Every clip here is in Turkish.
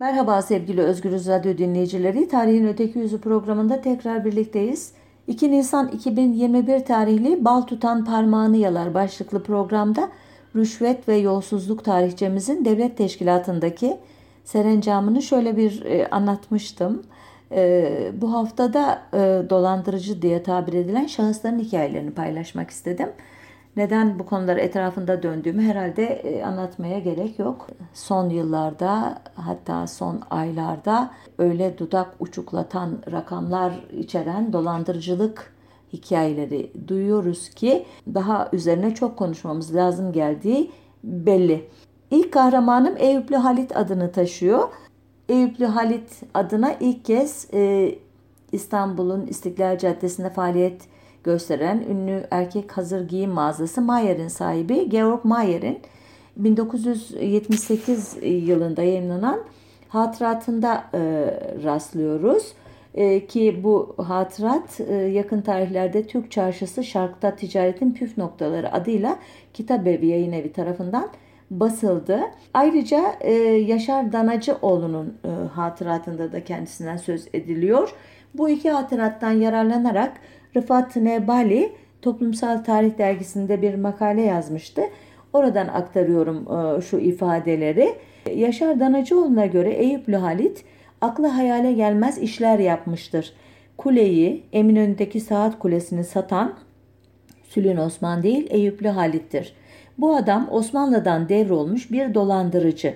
Merhaba sevgili Özgürüz Radyo dinleyicileri. Tarihin Öteki Yüzü programında tekrar birlikteyiz. 2 Nisan 2021 tarihli Bal Tutan Parmağını Yalar başlıklı programda rüşvet ve yolsuzluk tarihçemizin devlet teşkilatındaki serencamını şöyle bir e, anlatmıştım. E, bu haftada e, dolandırıcı diye tabir edilen şahısların hikayelerini paylaşmak istedim. Neden bu konular etrafında döndüğümü herhalde e, anlatmaya gerek yok. Son yıllarda hatta son aylarda öyle dudak uçuklatan rakamlar içeren dolandırıcılık hikayeleri duyuyoruz ki daha üzerine çok konuşmamız lazım geldiği belli. İlk kahramanım Eyüplü Halit adını taşıyor. Eyüplü Halit adına ilk kez e, İstanbul'un İstiklal Caddesi'nde faaliyet gösteren ünlü erkek hazır giyim mağazası Mayer'in sahibi Georg Mayer'in 1978 yılında yayınlanan hatıratında e, rastlıyoruz. E, ki bu hatırat e, yakın tarihlerde Türk Çarşısı Şark'ta Ticaretin Püf Noktaları adıyla Kitabevi Yayın Evi tarafından basıldı. Ayrıca e, Yaşar Danacıoğlu'nun e, hatıratında da kendisinden söz ediliyor. Bu iki hatırattan yararlanarak Rıfat Nebali Toplumsal Tarih Dergisi'nde bir makale yazmıştı. Oradan aktarıyorum e, şu ifadeleri. Yaşar Danacıoğlu'na göre Eyüplü Halit aklı hayale gelmez işler yapmıştır. Kuleyi, Eminönü'ndeki saat kulesini satan Sülün Osman değil Eyüplü Halit'tir. Bu adam Osmanlı'dan devrolmuş bir dolandırıcı.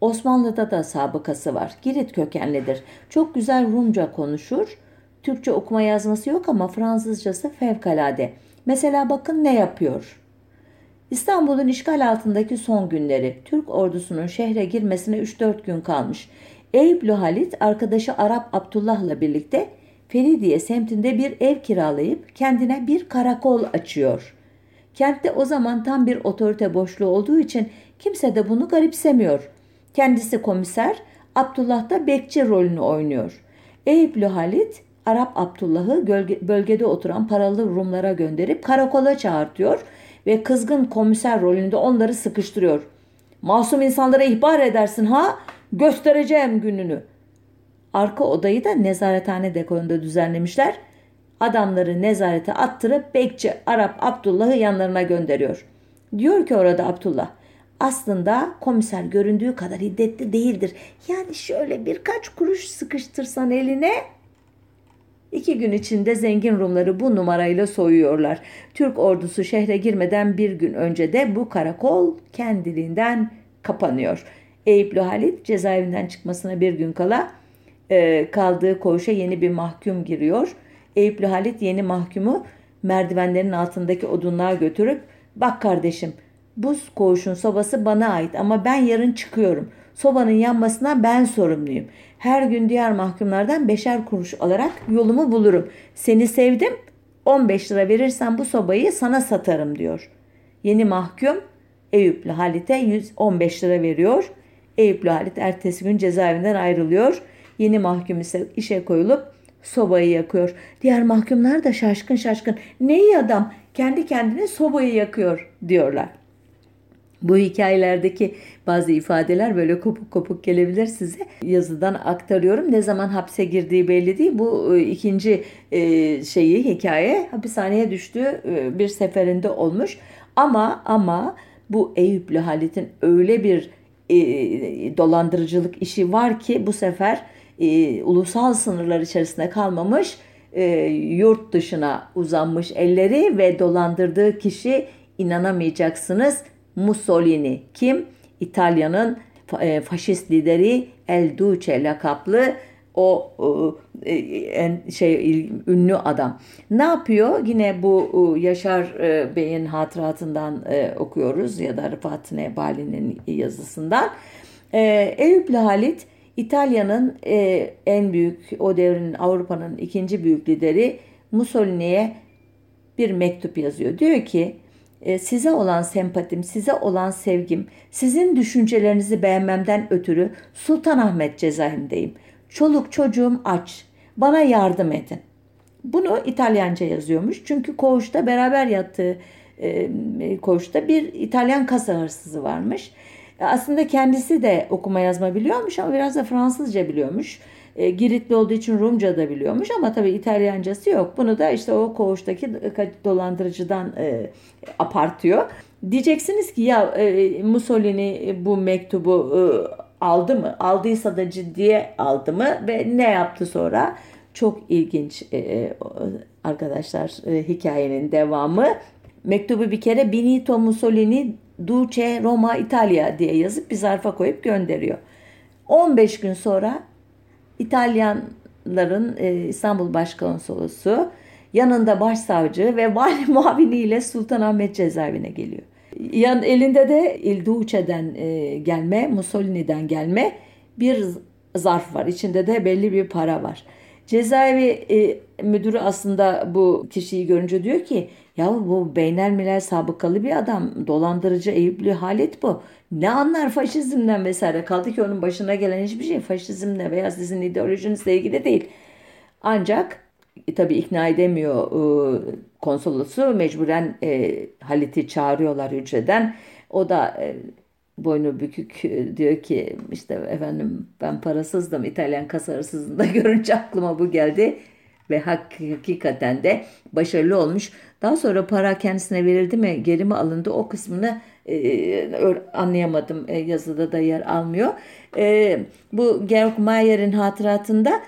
Osmanlı'da da sabıkası var. Girit kökenlidir. Çok güzel Rumca konuşur. Türkçe okuma yazması yok ama Fransızcası fevkalade. Mesela bakın ne yapıyor. İstanbul'un işgal altındaki son günleri. Türk ordusunun şehre girmesine 3-4 gün kalmış. Eyüplü Halit arkadaşı Arap Abdullah'la birlikte Feridiye semtinde bir ev kiralayıp kendine bir karakol açıyor. Kentte o zaman tam bir otorite boşluğu olduğu için kimse de bunu garipsemiyor. Kendisi komiser, Abdullah da bekçi rolünü oynuyor. Eyüplü Halit Arap Abdullah'ı bölgede oturan paralı Rumlara gönderip karakola çağırtıyor ve kızgın komiser rolünde onları sıkıştırıyor. Masum insanlara ihbar edersin ha? Göstereceğim gününü. Arka odayı da nezarethane dekorunda düzenlemişler. Adamları nezarete attırıp bekçi Arap Abdullah'ı yanlarına gönderiyor. Diyor ki orada Abdullah, aslında komiser göründüğü kadar hiddetli değildir. Yani şöyle birkaç kuruş sıkıştırsan eline İki gün içinde zengin Rumları bu numarayla soyuyorlar. Türk ordusu şehre girmeden bir gün önce de bu karakol kendiliğinden kapanıyor. Eyüplü Halit cezaevinden çıkmasına bir gün kala e, kaldığı koğuşa yeni bir mahkum giriyor. Eyüplü Halit yeni mahkumu merdivenlerin altındaki odunluğa götürüp bak kardeşim bu koğuşun sobası bana ait ama ben yarın çıkıyorum. Sobanın yanmasına ben sorumluyum. Her gün diğer mahkumlardan beşer kuruş alarak yolumu bulurum. Seni sevdim 15 lira verirsen bu sobayı sana satarım diyor. Yeni mahkum Eyüplü Halit'e 115 lira veriyor. Eyüplü Halit ertesi gün cezaevinden ayrılıyor. Yeni mahkum ise işe koyulup sobayı yakıyor. Diğer mahkumlar da şaşkın şaşkın. Ne iyi adam kendi kendine sobayı yakıyor diyorlar. Bu hikayelerdeki bazı ifadeler böyle kopuk kopuk gelebilir size. Yazıdan aktarıyorum. Ne zaman hapse girdiği belli değil. Bu e, ikinci e, şeyi hikaye hapishaneye düştüğü e, bir seferinde olmuş. Ama ama bu Eyüplü Halit'in öyle bir dolandırıcılık işi var ki bu sefer ulusal sınırlar içerisinde kalmamış yurt dışına uzanmış elleri ve dolandırdığı kişi inanamayacaksınız Mussolini kim? İtalya'nın e, faşist lideri El Duce lakaplı o e, en şey ünlü adam. Ne yapıyor? Yine bu Yaşar e, Bey'in hatıratından okuyoruz ya da Rıfat Nebali'nin yazısından. Eyüplü Halit İtalya'nın en büyük o devrin Avrupa'nın ikinci büyük lideri Mussolini'ye bir mektup yazıyor. Diyor ki e, size olan sempatim, size olan sevgim, sizin düşüncelerinizi beğenmemden ötürü Sultanahmet cezaevindeyim. Çoluk çocuğum aç. Bana yardım edin. Bunu İtalyanca yazıyormuş. Çünkü koğuşta beraber yattığı e, koğuşta bir İtalyan kasa hırsızı varmış. Aslında kendisi de okuma yazma biliyormuş ama biraz da Fransızca biliyormuş. E, Giritli olduğu için Rumca da biliyormuş ama tabii İtalyancası yok. Bunu da işte o koğuştaki dolandırıcıdan e, apartıyor. Diyeceksiniz ki ya e, Mussolini bu mektubu e, aldı mı? Aldıysa da ciddiye aldı mı? Ve ne yaptı sonra? Çok ilginç e, e arkadaşlar e, hikayenin devamı. Mektubu bir kere Benito Mussolini Duce Roma İtalya diye yazıp bir zarfa koyup gönderiyor. 15 gün sonra İtalyanların e, İstanbul Başkonsolosu yanında başsavcı ve vali muaviniyle Sultanahmet cezaevine geliyor. Yan elinde de Il Duce'den e, gelme, Mussolini'den gelme bir zarf var. İçinde de belli bir para var. Cezaevi e, müdürü aslında bu kişiyi görünce diyor ki ya bu beynelmilel sabıkalı bir adam. Dolandırıcı Eyüplü Halit bu. Ne anlar faşizmden vesaire. Kaldı ki onun başına gelen hiçbir şey faşizmle veya sizin ideolojinizle ilgili değil. Ancak e, tabii ikna edemiyor e, konsolosu. Mecburen e, Halit'i çağırıyorlar hücreden. O da e, boynu bükük e, diyor ki işte efendim ben parasızdım İtalyan kasa hırsızında görünce aklıma bu geldi ve hakikaten de başarılı olmuş. Daha sonra para kendisine verildi mi geri mi alındı o kısmını e, anlayamadım e, yazıda da yer almıyor. E, bu Georg Mayer'in hatıratında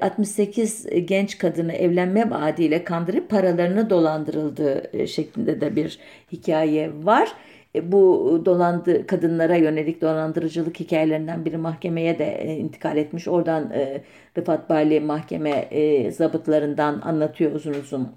68 e, genç kadını evlenme vaadiyle kandırıp paralarını dolandırıldığı e, şeklinde de bir hikaye var. E, bu dolandı kadınlara yönelik dolandırıcılık hikayelerinden biri mahkemeye de intikal etmiş. Oradan Rıfat Bali mahkeme zabıtlarından anlatıyor uzun uzun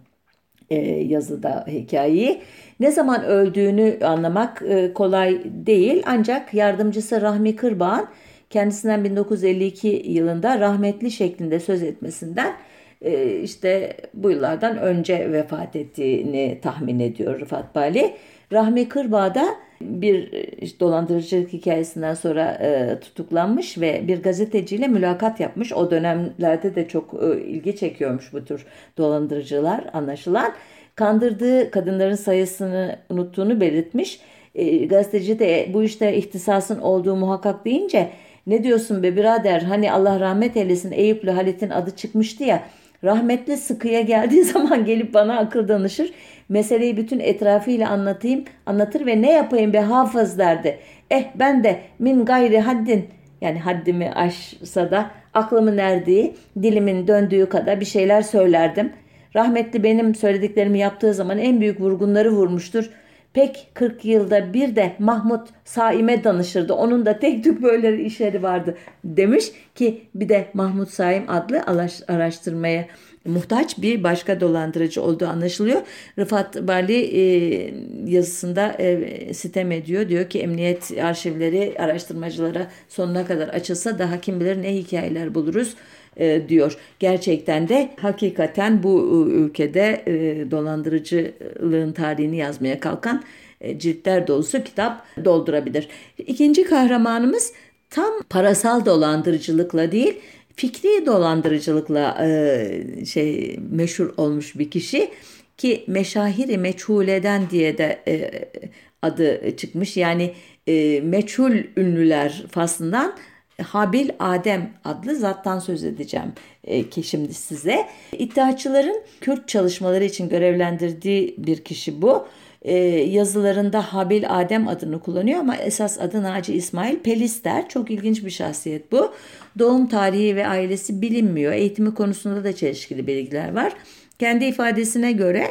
yazıda hikayeyi. Ne zaman öldüğünü anlamak kolay değil ancak yardımcısı Rahmi Kırbağ'ın kendisinden 1952 yılında rahmetli şeklinde söz etmesinden e, işte bu yıllardan önce vefat ettiğini tahmin ediyor Rıfat Bali. Rahmi Kırbağ da bir işte dolandırıcılık hikayesinden sonra e, tutuklanmış ve bir gazeteciyle mülakat yapmış. O dönemlerde de çok e, ilgi çekiyormuş bu tür dolandırıcılar anlaşılan. Kandırdığı kadınların sayısını unuttuğunu belirtmiş. E, gazeteci de bu işte ihtisasın olduğu muhakkak deyince ne diyorsun be birader hani Allah rahmet eylesin Eyüplü Halit'in adı çıkmıştı ya. Rahmetli sıkıya geldiği zaman gelip bana akıl danışır. Meseleyi bütün etrafıyla anlatayım, anlatır ve ne yapayım be hafız derdi. Eh ben de min gayri haddin yani haddimi aşsa da aklımın erdiği, dilimin döndüğü kadar bir şeyler söylerdim. Rahmetli benim söylediklerimi yaptığı zaman en büyük vurgunları vurmuştur. Pek 40 yılda bir de Mahmut Saim'e danışırdı. Onun da tek tük böyle işleri vardı demiş ki bir de Mahmut Saim adlı araştırmaya muhtaç bir başka dolandırıcı olduğu anlaşılıyor. Rıfat Bali e, yazısında e, sitem ediyor. Diyor ki emniyet arşivleri araştırmacılara sonuna kadar açılsa daha kim bilir ne hikayeler buluruz e, diyor. Gerçekten de hakikaten bu e, ülkede e, dolandırıcılığın tarihini yazmaya kalkan ciltler dolusu kitap doldurabilir. İkinci kahramanımız tam parasal dolandırıcılıkla değil fikri dolandırıcılıkla şey meşhur olmuş bir kişi ki meşahiri meçhuleden diye de e, adı çıkmış. Yani e, meçhul ünlüler faslından Habil Adem adlı zattan söz edeceğim e, ki şimdi size. İttihatçıların Kürt çalışmaları için görevlendirdiği bir kişi bu. E, yazılarında Habil Adem adını kullanıyor ama esas adı Naci İsmail Pelister. Çok ilginç bir şahsiyet bu. Doğum tarihi ve ailesi bilinmiyor. Eğitimi konusunda da çelişkili bilgiler var. Kendi ifadesine göre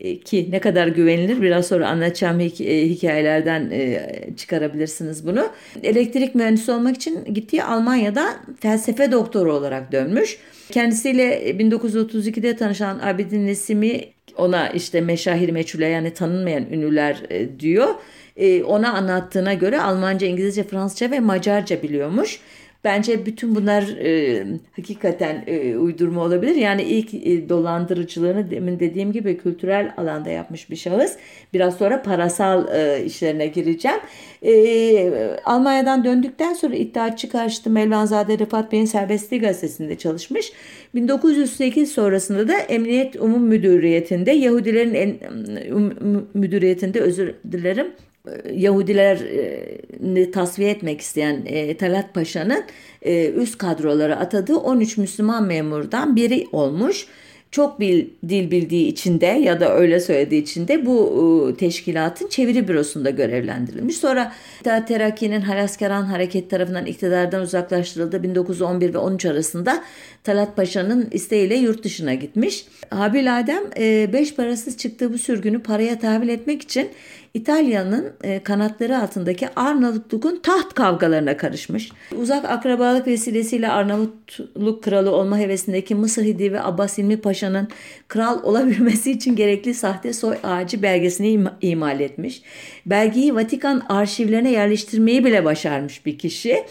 e, ki ne kadar güvenilir biraz sonra anlatacağım e, hikayelerden e, çıkarabilirsiniz bunu. Elektrik mühendisi olmak için gittiği Almanya'da felsefe doktoru olarak dönmüş. Kendisiyle 1932'de tanışan Abidin Nesimi ona işte meşahir meçhule yani tanınmayan ünlüler diyor. Ona anlattığına göre Almanca, İngilizce, Fransızca ve Macarca biliyormuş. Bence bütün bunlar e, hakikaten e, uydurma olabilir. Yani ilk e, dolandırıcılığını demin dediğim gibi kültürel alanda yapmış bir şahıs. Biraz sonra parasal e, işlerine gireceğim. E, Almanya'dan döndükten sonra iddiaçı karşıtı Melvanzade Rıfat Bey'in Serbestliği Gazetesi'nde çalışmış. 1908 sonrasında da Emniyet Umum Müdüriyeti'nde Yahudilerin en, um, müdüriyetinde özür dilerim Yahudilerini tasfiye etmek isteyen e, Talat Paşa'nın e, üst kadrolara atadığı 13 Müslüman memurdan biri olmuş çok bil, dil bildiği için de ya da öyle söylediği için de bu e, teşkilatın çeviri bürosunda görevlendirilmiş. Sonra İttihat Terakki'nin Halaskeran Hareket tarafından iktidardan uzaklaştırıldı. 1911 ve 13 arasında Talat Paşa'nın isteğiyle yurt dışına gitmiş. Habil Adem e, beş parasız çıktığı bu sürgünü paraya tahvil etmek için İtalya'nın e, kanatları altındaki Arnavutluk'un taht kavgalarına karışmış. Uzak akrabalık vesilesiyle Arnavutluk kralı olma hevesindeki Mısır Hidivi Abbas İlmi Paşa'nın kral olabilmesi için gerekli sahte soy ağacı belgesini im- imal etmiş. Belgeyi Vatikan arşivlerine yerleştirmeyi bile başarmış bir kişi.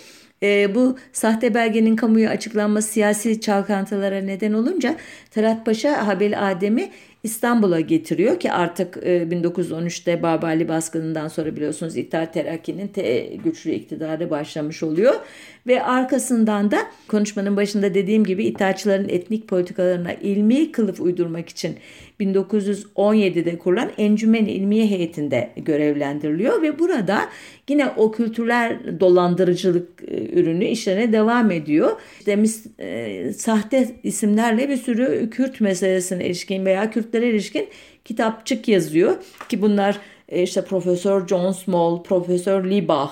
E, bu sahte belgenin kamuya açıklanması siyasi çalkantılara neden olunca Talat Paşa Habil Adem'i İstanbul'a getiriyor ki artık 1913'te e, Babali baskınından sonra biliyorsunuz İttihat Terakki'nin te güçlü iktidarı başlamış oluyor. Ve arkasından da konuşmanın başında dediğim gibi İttihatçıların etnik politikalarına ilmi kılıf uydurmak için 1917'de kurulan Encümen İlmiye Heyeti'nde görevlendiriliyor ve burada yine o kültürler dolandırıcılık e, ürünü işlerine devam ediyor. İşte e, sahte isimlerle bir sürü Kürt meselesine ilişkin veya Kürtlere ilişkin kitapçık yazıyor ki bunlar e, işte Profesör John Small, Profesör Liebach,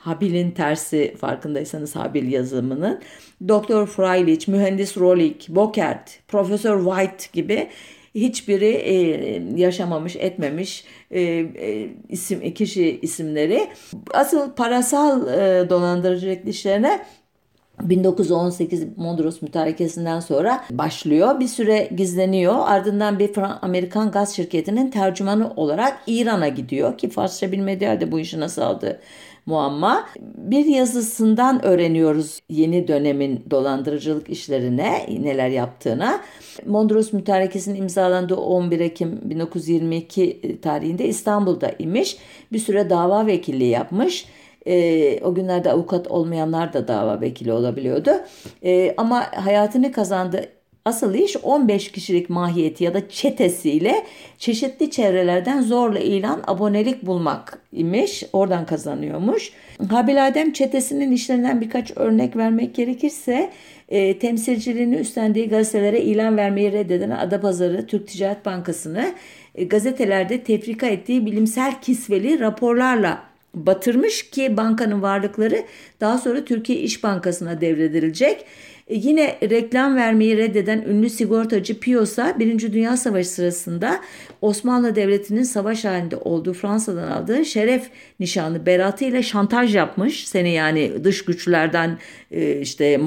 Habil'in tersi farkındaysanız Habil yazımının. Doktor Freilich, Mühendis Rolik, Bokert, Profesör White gibi hiçbiri e, yaşamamış, etmemiş e, e, isim kişi isimleri. Asıl parasal e, dolandırıcılık işlerine 1918 Mondros mütarekesinden sonra başlıyor. Bir süre gizleniyor. Ardından bir Amerikan gaz şirketinin tercümanı olarak İran'a gidiyor ki Farsça bilmediği halde bu işi nasıl aldı muamma. Bir yazısından öğreniyoruz yeni dönemin dolandırıcılık işlerine neler yaptığına. Mondros Mütarekesi'nin imzalandığı 11 Ekim 1922 tarihinde İstanbul'da imiş. Bir süre dava vekilliği yapmış. E, o günlerde avukat olmayanlar da dava vekili olabiliyordu. E, ama hayatını kazandı Asıl iş 15 kişilik mahiyeti ya da çetesiyle çeşitli çevrelerden zorla ilan abonelik bulmak imiş. Oradan kazanıyormuş. Habil Adem çetesinin işlerinden birkaç örnek vermek gerekirse e, temsilciliğini üstlendiği gazetelere ilan vermeyi reddeden Adapazarı Türk Ticaret Bankası'nı e, gazetelerde tefrika ettiği bilimsel kisveli raporlarla batırmış ki bankanın varlıkları daha sonra Türkiye İş Bankası'na devredilecek. E, yine reklam vermeyi reddeden ünlü sigortacı Piyos'a 1. Dünya Savaşı sırasında Osmanlı Devleti'nin savaş halinde olduğu Fransa'dan aldığı şeref nişanı beratı ile şantaj yapmış. Seni yani dış güçlerden e, işte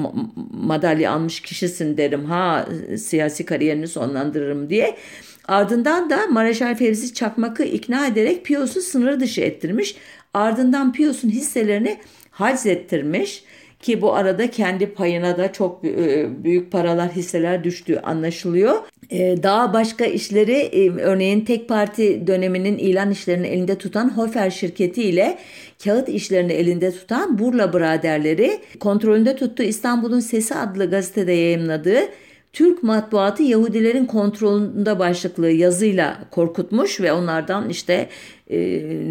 madalya almış kişisin derim ha siyasi kariyerini sonlandırırım diye. Ardından da Mareşal Fevzi Çakmak'ı ikna ederek Piyos'u sınır dışı ettirmiş. Ardından Piyos'un hisselerini ettirmiş ki bu arada kendi payına da çok e, büyük paralar hisseler düştüğü anlaşılıyor. E, daha başka işleri e, örneğin tek parti döneminin ilan işlerini elinde tutan Hofer şirketi ile kağıt işlerini elinde tutan Burla Braderleri kontrolünde tuttuğu İstanbul'un Sesi adlı gazetede yayımladığı Türk matbuatı Yahudilerin kontrolünde başlıklı yazıyla korkutmuş ve onlardan işte e,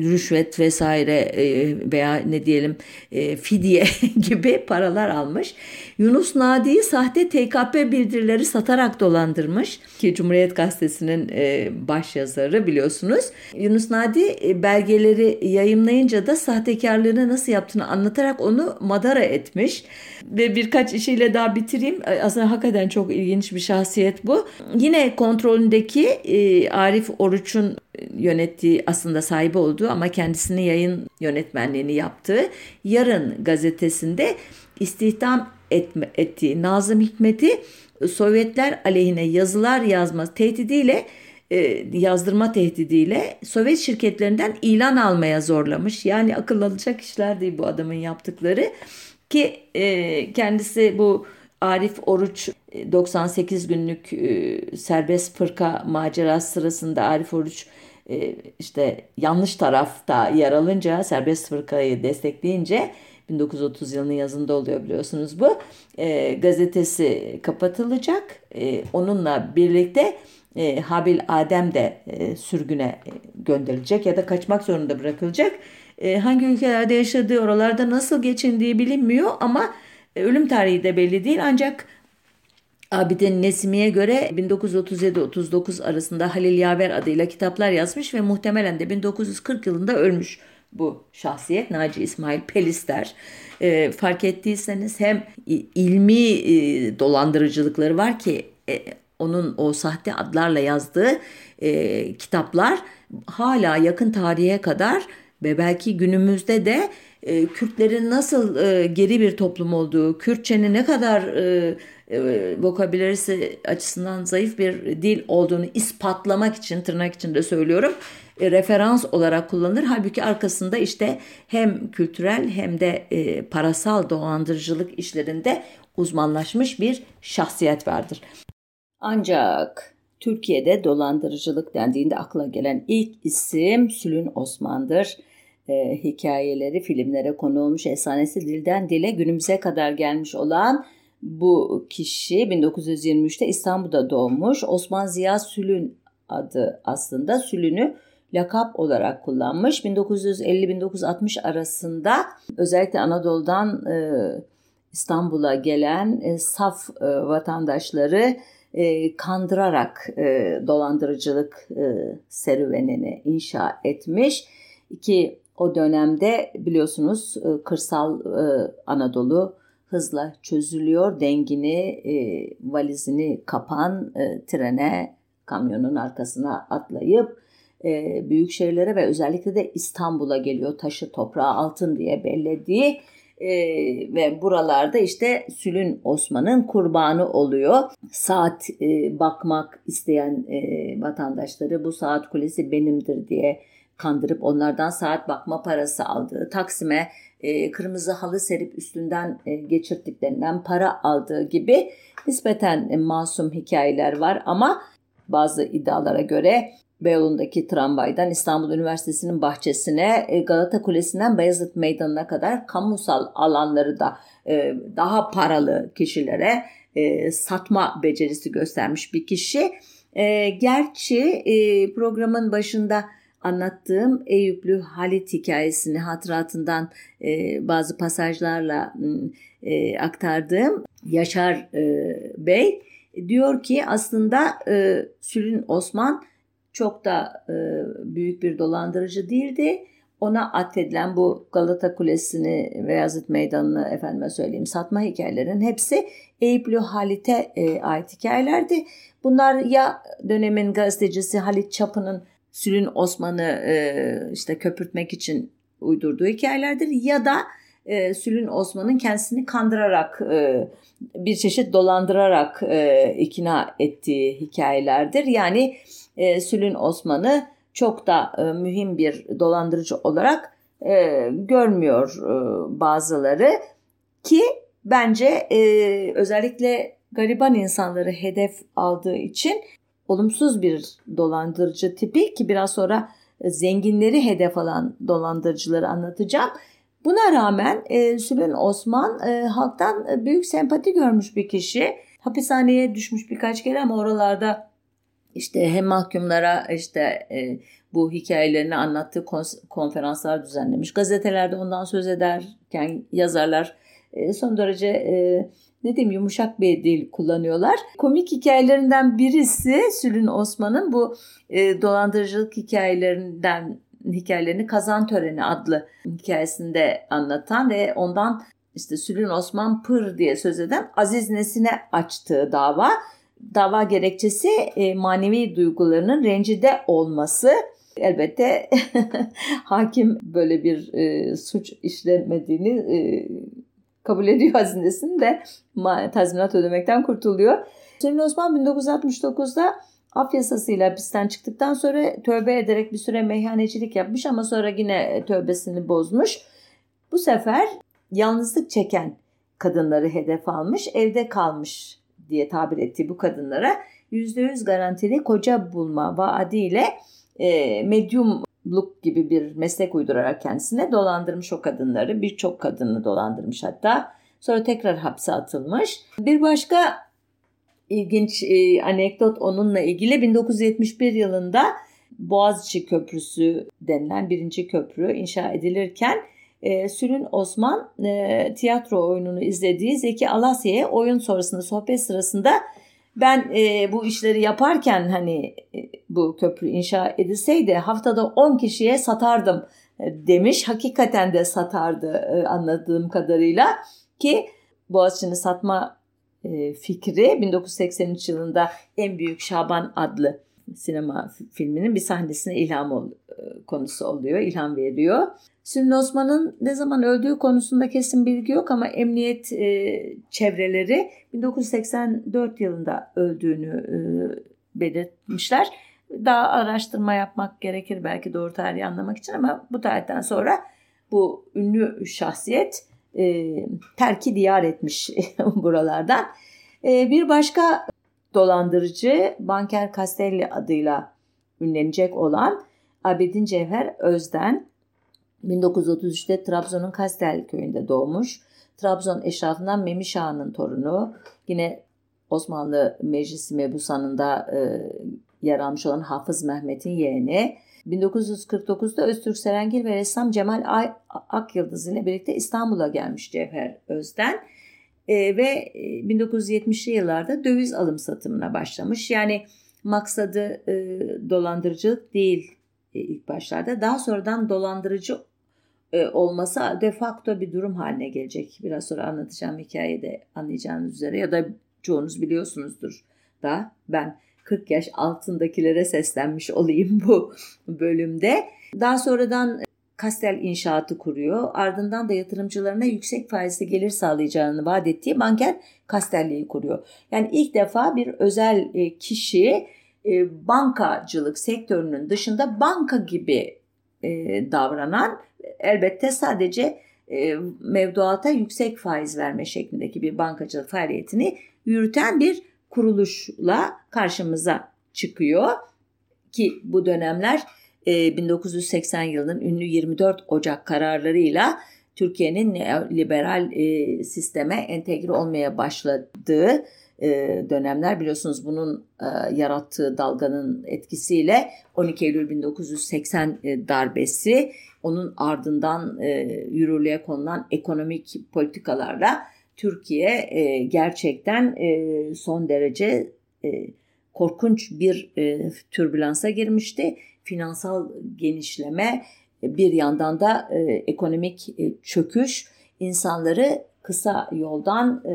rüşvet vesaire e, veya ne diyelim e, fidye gibi paralar almış. Yunus Nadi'yi sahte TKP bildirileri satarak dolandırmış ki Cumhuriyet Gazetesi'nin e, baş yazarı biliyorsunuz. Yunus Nadi e, belgeleri yayımlayınca da sahtekarlığını nasıl yaptığını anlatarak onu madara etmiş. Ve birkaç işiyle daha bitireyim. E, aslında hakikaten çok ilginç bir şahsiyet bu. Yine kontrolündeki e, Arif Oruç'un yönettiği aslında sahibi olduğu ama kendisini yayın yönetmenliğini yaptığı Yarın gazetesinde istihdam etme, ettiği Nazım Hikmet'i Sovyetler aleyhine yazılar yazma tehdidiyle e, yazdırma tehdidiyle Sovyet şirketlerinden ilan almaya zorlamış. Yani akıl alacak işler değil bu adamın yaptıkları ki e, kendisi bu Arif Oruç 98 günlük e, serbest fırka macerası sırasında Arif Oruç e, işte yanlış tarafta yer alınca serbest fırkayı destekleyince 1930 yılının yazında oluyor biliyorsunuz bu. E, gazetesi kapatılacak. E, onunla birlikte e, Habil Adem de e, sürgüne gönderilecek ya da kaçmak zorunda bırakılacak. E, hangi ülkelerde yaşadığı, oralarda nasıl geçindiği bilinmiyor ama e, ölüm tarihi de belli değil. Ancak Abidin Nesimi'ye göre 1937-39 arasında Halil Yaver adıyla kitaplar yazmış ve muhtemelen de 1940 yılında ölmüş bu şahsiyet Naci İsmail Pelister. E, fark ettiyseniz hem ilmi e, dolandırıcılıkları var ki e, onun o sahte adlarla yazdığı e, kitaplar hala yakın tarihe kadar ve belki günümüzde de e, Kürtlerin nasıl e, geri bir toplum olduğu, Kürtçenin ne kadar e, e, vokabülerisi açısından zayıf bir dil olduğunu ispatlamak için tırnak içinde söylüyorum e, referans olarak kullanılır. Halbuki arkasında işte hem kültürel hem de e, parasal dolandırıcılık işlerinde uzmanlaşmış bir şahsiyet vardır. Ancak Türkiye'de dolandırıcılık dendiğinde akla gelen ilk isim Sülün Osman'dır. E, hikayeleri filmlere konu olmuş efsanesi dilden dile günümüze kadar gelmiş olan bu kişi 1923'te İstanbul'da doğmuş. Osman Ziya Sülün adı aslında. Sülün'ü lakap olarak kullanmış. 1950-1960 arasında özellikle Anadolu'dan e, İstanbul'a gelen e, saf e, vatandaşları e, kandırarak e, dolandırıcılık e, serüvenini inşa etmiş ki o dönemde biliyorsunuz e, kırsal e, Anadolu hızla çözülüyor. Dengini, e, valizini kapan trene, kamyonun arkasına atlayıp büyük şehirlere ve özellikle de İstanbul'a geliyor. Taşı toprağı altın diye bellediği ve buralarda işte Sülün Osman'ın kurbanı oluyor. Saat bakmak isteyen vatandaşları bu saat kulesi benimdir diye kandırıp onlardan saat bakma parası aldığı, Taksim'e e, kırmızı halı serip üstünden e, geçirttiklerinden para aldığı gibi nispeten e, masum hikayeler var ama bazı iddialara göre Beyoğlu'ndaki tramvaydan İstanbul Üniversitesi'nin bahçesine e, Galata Kulesi'nden Beyazıt Meydanı'na kadar kamusal alanları da e, daha paralı kişilere e, satma becerisi göstermiş bir kişi. Gerçi programın başında anlattığım Eyüplü Halit hikayesini hatıratından bazı pasajlarla aktardığım Yaşar Bey diyor ki aslında Sülün Osman çok da e, büyük bir dolandırıcı değildi. Ona atfedilen bu Galata Kulesi'ni ve Yazıt Meydanı'nı efendime söyleyeyim satma hikayelerin hepsi Eyüplü Halit'e e, ait hikayelerdi. Bunlar ya dönemin gazetecisi Halit Çapı'nın Sülün Osman'ı e, işte köpürtmek için uydurduğu hikayelerdir ya da e, Sülün Osman'ın kendisini kandırarak e, bir çeşit dolandırarak e, ikna ettiği hikayelerdir. Yani e, Sülün Osman'ı çok da e, mühim bir dolandırıcı olarak e, görmüyor e, bazıları ki bence e, özellikle gariban insanları hedef aldığı için olumsuz bir dolandırıcı tipi ki biraz sonra zenginleri hedef alan dolandırıcıları anlatacağım. Buna rağmen e, Sülün Osman e, halktan büyük sempati görmüş bir kişi. Hapishaneye düşmüş birkaç kere ama oralarda işte hem mahkumlara işte e, bu hikayelerini anlattığı konferanslar düzenlemiş. Gazetelerde ondan söz ederken yazarlar e, son derece e, ne diyeyim yumuşak bir dil kullanıyorlar. Komik hikayelerinden birisi Sülün Osman'ın bu e, dolandırıcılık hikayelerinden hikayelerini Kazan Töreni adlı hikayesinde anlatan ve ondan işte Sülün Osman Pır diye söz eden Aziz Nesin'e açtığı dava dava gerekçesi e, manevi duygularının rencide olması. Elbette hakim böyle bir e, suç işlemediğini e, kabul ediyor hazinesini de tazminat ödemekten kurtuluyor. Hüseyin Osman 1969'da af yasasıyla hapisten çıktıktan sonra tövbe ederek bir süre meyhanecilik yapmış ama sonra yine tövbesini bozmuş. Bu sefer yalnızlık çeken kadınları hedef almış, evde kalmış diye tabir ettiği bu kadınlara %100 garantili koca bulma vaadiyle e, medyumluk gibi bir meslek uydurarak kendisine dolandırmış o kadınları. Birçok kadını dolandırmış hatta. Sonra tekrar hapse atılmış. Bir başka ilginç e, anekdot onunla ilgili 1971 yılında Boğaziçi Köprüsü denilen birinci köprü inşa edilirken e, Sülün Osman e, tiyatro oyununu izlediği Zeki Alasya'ya oyun sonrasında sohbet sırasında ben e, bu işleri yaparken hani e, bu köprü inşa edilseydi haftada 10 kişiye satardım e, demiş. Hakikaten de satardı e, anladığım kadarıyla ki Boğaziçi'ni satma e, fikri 1983 yılında En Büyük Şaban adlı sinema filminin bir sahnesine ilham ol, e, konusu oluyor, ilham veriyor. Sülün Osman'ın ne zaman öldüğü konusunda kesin bilgi yok ama emniyet e, çevreleri 1984 yılında öldüğünü e, belirtmişler. Daha araştırma yapmak gerekir belki doğru tarihi anlamak için ama bu tarihten sonra bu ünlü şahsiyet e, terki diyar etmiş buralardan. E, bir başka dolandırıcı Banker Castelli adıyla ünlenecek olan Abedin Cevher Özden 1933'te Trabzon'un Kastel köyünde doğmuş. Trabzon eşrafından Memiş Ağa'nın torunu. Yine Osmanlı Meclisi Mebusanı'nda e, yer almış olan Hafız Mehmet'in yeğeni. 1949'da Öztürk Serengil ve ressam Cemal Ay Akyıldız ile birlikte İstanbul'a gelmiş Cevher Özden. E, ve 1970'li e, yıllarda döviz alım satımına başlamış. Yani maksadı e, dolandırıcılık değil e, ilk başlarda. Daha sonradan dolandırıcı e, olması de facto bir durum haline gelecek. Biraz sonra anlatacağım hikayede anlayacağınız üzere ya da çoğunuz biliyorsunuzdur da ben 40 yaş altındakilere seslenmiş olayım bu bölümde. Daha sonradan Kastel inşaatı kuruyor. Ardından da yatırımcılarına yüksek faizli gelir sağlayacağını vaat ettiği banker Kastelli'yi kuruyor. Yani ilk defa bir özel e, kişi e, bankacılık sektörünün dışında banka gibi e, davranan elbette sadece mevduata yüksek faiz verme şeklindeki bir bankacılık faaliyetini yürüten bir kuruluşla karşımıza çıkıyor ki bu dönemler 1980 e, yılının ünlü 24 Ocak kararlarıyla Türkiye'nin liberal e, sisteme entegre olmaya başladığı e, dönemler biliyorsunuz bunun yarattığı dalganın etkisiyle 12 Eylül 1980 darbesi onun ardından yürürlüğe konulan ekonomik politikalarla Türkiye gerçekten son derece korkunç bir e, türbülansa girmişti. Finansal genişleme bir yandan da e, ekonomik e, çöküş insanları kısa yoldan e,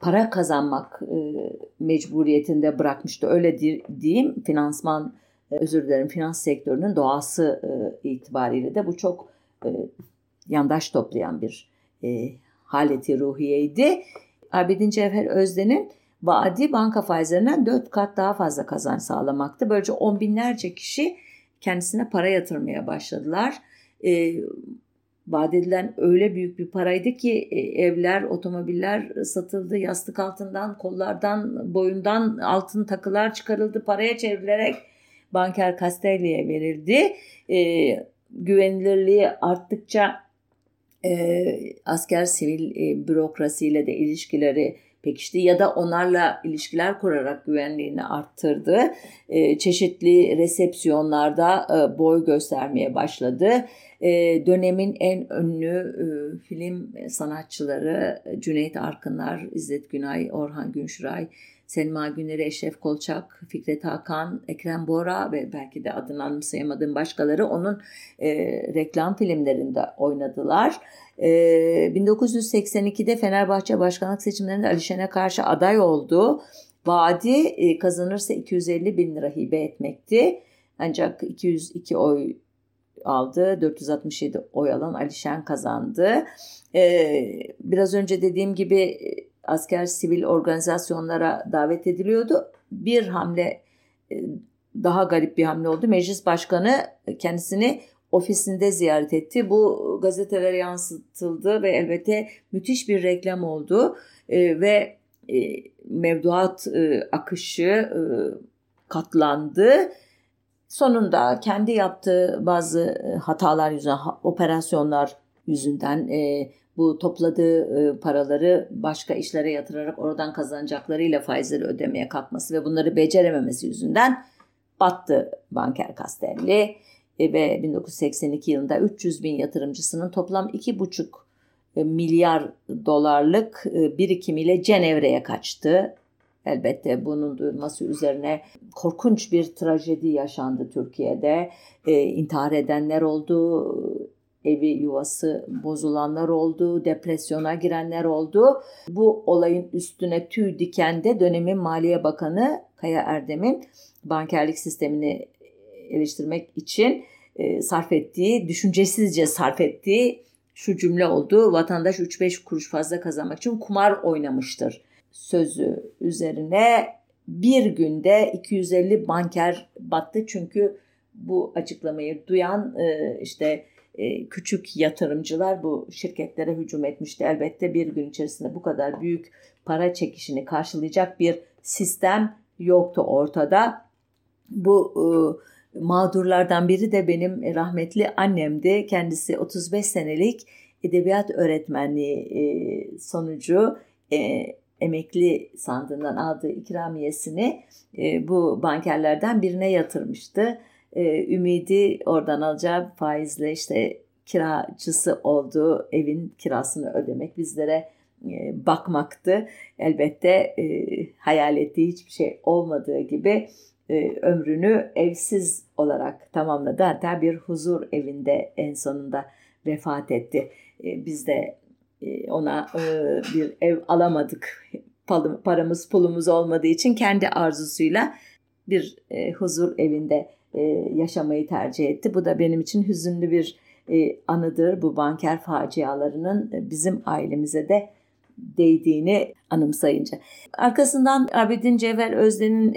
para kazanmak e, mecburiyetinde bırakmıştı. Öyle diyeyim finansman e, özür dilerim finans sektörünün doğası e, itibariyle de bu çok e, yandaş toplayan bir e, haleti ruhiyeydi. Abidin Cevher Özden'in vadi banka faizlerinden 4 kat daha fazla kazanç sağlamaktı. Böylece on binlerce kişi kendisine para yatırmaya başladılar. E, vaat edilen öyle büyük bir paraydı ki e, evler, otomobiller satıldı. Yastık altından, kollardan, boyundan altın takılar çıkarıldı. Paraya çevrilerek Banker Castelli'ye verildi. E, güvenilirliği arttıkça e, asker sivil e, bürokrasiyle de ilişkileri pekişti ya da onlarla ilişkiler kurarak güvenliğini arttırdı. E, çeşitli resepsiyonlarda e, boy göstermeye başladı. E, dönemin en ünlü e, film sanatçıları Cüneyt Arkınlar, İzzet Günay, Orhan Günşuray, Selma Güner'i, Eşref Kolçak, Fikret Hakan, Ekrem Bora ve belki de adını anımsayamadığım başkaları onun e, reklam filmlerinde oynadılar. E, 1982'de Fenerbahçe başkanlık seçimlerinde Alişen'e karşı aday oldu. Vaadi e, kazanırsa 250 bin lira hibe etmekti. Ancak 202 oy aldı. 467 oy alan Alişen kazandı. Ee, biraz önce dediğim gibi asker sivil organizasyonlara davet ediliyordu. Bir hamle e, daha garip bir hamle oldu. Meclis başkanı kendisini ofisinde ziyaret etti. Bu gazetelere yansıtıldı ve elbette müthiş bir reklam oldu. E, ve e, mevduat akışı katlandı. Sonunda kendi yaptığı bazı hatalar yüzünden, operasyonlar yüzünden bu topladığı e, paraları başka işlere yatırarak oradan kazanacaklarıyla faizleri ödemeye kalkması ve bunları becerememesi yüzünden battı Banker Castelli e, ve 1982 yılında 300 bin yatırımcısının toplam 2,5 e, milyar dolarlık birikimiyle Cenevre'ye kaçtı. Elbette bunun duyulması üzerine korkunç bir trajedi yaşandı Türkiye'de. E, intihar edenler oldu, evi yuvası bozulanlar oldu, depresyona girenler oldu. Bu olayın üstüne tüy diken de dönemin Maliye Bakanı Kaya Erdem'in bankerlik sistemini eleştirmek için e, sarf ettiği, düşüncesizce sarf ettiği şu cümle oldu. Vatandaş 3-5 kuruş fazla kazanmak için kumar oynamıştır sözü üzerine bir günde 250 banker battı. Çünkü bu açıklamayı duyan e, işte e, küçük yatırımcılar bu şirketlere hücum etmişti. Elbette bir gün içerisinde bu kadar büyük para çekişini karşılayacak bir sistem yoktu ortada. Bu e, mağdurlardan biri de benim rahmetli annemdi. Kendisi 35 senelik edebiyat öğretmenliği sonucu emekli sandığından aldığı ikramiyesini e, bu bankerlerden birine yatırmıştı. E, ümidi oradan alacağı faizle işte kiracısı olduğu evin kirasını ödemek bizlere e, bakmaktı. Elbette e, hayal ettiği hiçbir şey olmadığı gibi e, ömrünü evsiz olarak tamamladı. Hatta bir huzur evinde en sonunda vefat etti. E, biz de ee, ona e, bir ev alamadık. Paramız pulumuz olmadığı için kendi arzusuyla bir e, huzur evinde e, yaşamayı tercih etti. Bu da benim için hüzünlü bir anıdır. Bu banker facialarının bizim ailemize de değdiğini anımsayınca. Arkasından Abidin Cevher Özden'in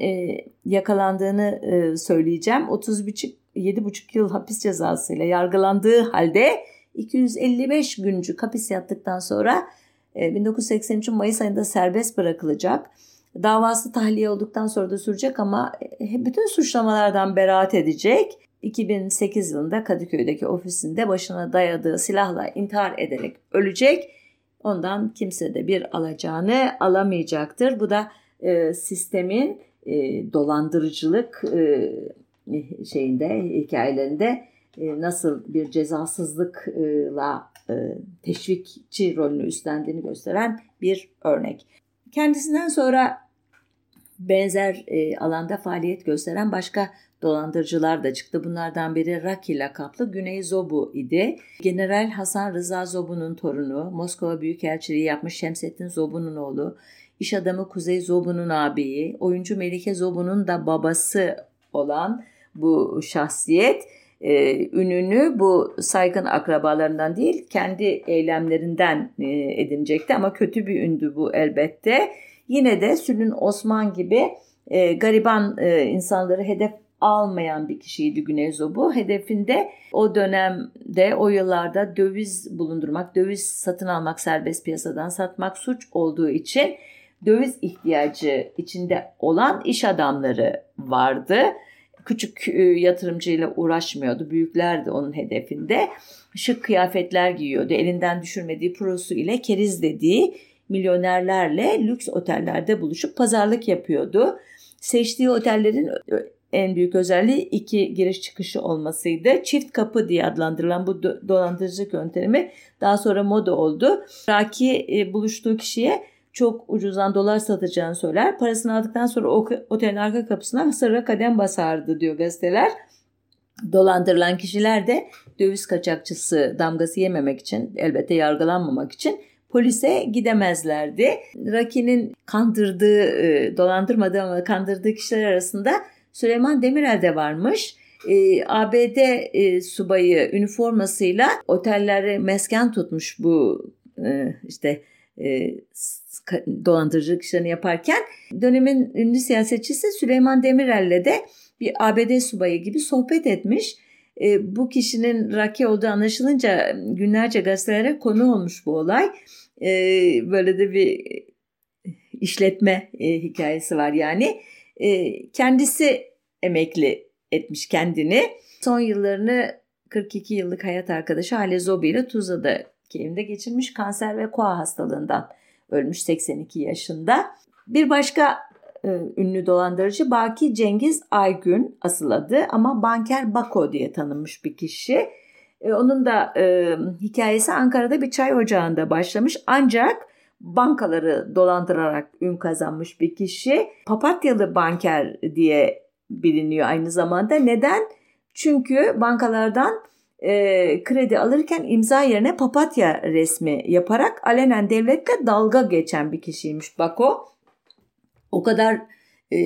yakalandığını söyleyeceğim. 30,5 yıl hapis cezasıyla yargılandığı halde 255 güncü hapis yattıktan sonra 1983 e, Mayıs ayında serbest bırakılacak. Davası tahliye olduktan sonra da sürecek ama e, bütün suçlamalardan beraat edecek. 2008 yılında Kadıköy'deki ofisinde başına dayadığı silahla intihar ederek ölecek. Ondan kimse de bir alacağını alamayacaktır. Bu da e, sistemin e, dolandırıcılık e, şeyinde hikayelerinde e, nasıl bir cezasızlıkla e, teşvikçi rolünü üstlendiğini gösteren bir örnek. Kendisinden sonra benzer e, alanda faaliyet gösteren başka dolandırıcılar da çıktı. Bunlardan biri Raki lakaplı Güney Zobu idi. General Hasan Rıza Zobu'nun torunu, Moskova Büyükelçiliği yapmış Şemsettin Zobu'nun oğlu, iş adamı Kuzey Zobu'nun abiyi, oyuncu Melike Zobu'nun da babası olan bu şahsiyet e, ününü bu saygın akrabalarından değil kendi eylemlerinden e, edinecekti ama kötü bir ündü bu elbette. Yine de Sülün Osman gibi e, gariban e, insanları hedef almayan bir kişiydi Güneyzo bu. Hedefinde o dönemde o yıllarda döviz bulundurmak, döviz satın almak, serbest piyasadan satmak suç olduğu için döviz ihtiyacı içinde olan iş adamları vardı küçük e, yatırımcıyla uğraşmıyordu. Büyükler de onun hedefinde. Şık kıyafetler giyiyordu. Elinden düşürmediği prosu ile keriz dediği milyonerlerle lüks otellerde buluşup pazarlık yapıyordu. Seçtiği otellerin en büyük özelliği iki giriş çıkışı olmasıydı. Çift kapı diye adlandırılan bu dolandırıcılık yöntemi daha sonra moda oldu. Raki e, buluştuğu kişiye çok ucuzdan dolar satacağını söyler. Parasını aldıktan sonra o otelin arka kapısına sırra kadem basardı diyor gazeteler. Dolandırılan kişiler de döviz kaçakçısı damgası yememek için elbette yargılanmamak için polise gidemezlerdi. Raki'nin kandırdığı, e, dolandırmadığı ama kandırdığı kişiler arasında Süleyman Demirel de varmış. E, ABD e, subayı üniformasıyla otellere mesken tutmuş bu e, işte e, dolandırıcılık işlerini yaparken dönemin ünlü siyasetçisi Süleyman Demirel'le de bir ABD subayı gibi sohbet etmiş. E, bu kişinin Raki olduğu anlaşılınca günlerce gazetelere konu olmuş bu olay. E, böyle de bir işletme e, hikayesi var yani. E, kendisi emekli etmiş kendini. Son yıllarını 42 yıllık hayat arkadaşı Hale Zobi ile Tuzla'da Türkiye evinde geçirmiş. Kanser ve koa hastalığından ölmüş 82 yaşında. Bir başka e, ünlü dolandırıcı Baki Cengiz Aygün asıl adı ama Banker Bako diye tanınmış bir kişi. E, onun da e, hikayesi Ankara'da bir çay ocağında başlamış ancak bankaları dolandırarak ün kazanmış bir kişi. Papatyalı banker diye biliniyor aynı zamanda. Neden? Çünkü bankalardan e, kredi alırken imza yerine papatya resmi yaparak alenen devletle dalga geçen bir kişiymiş Bako. O kadar e,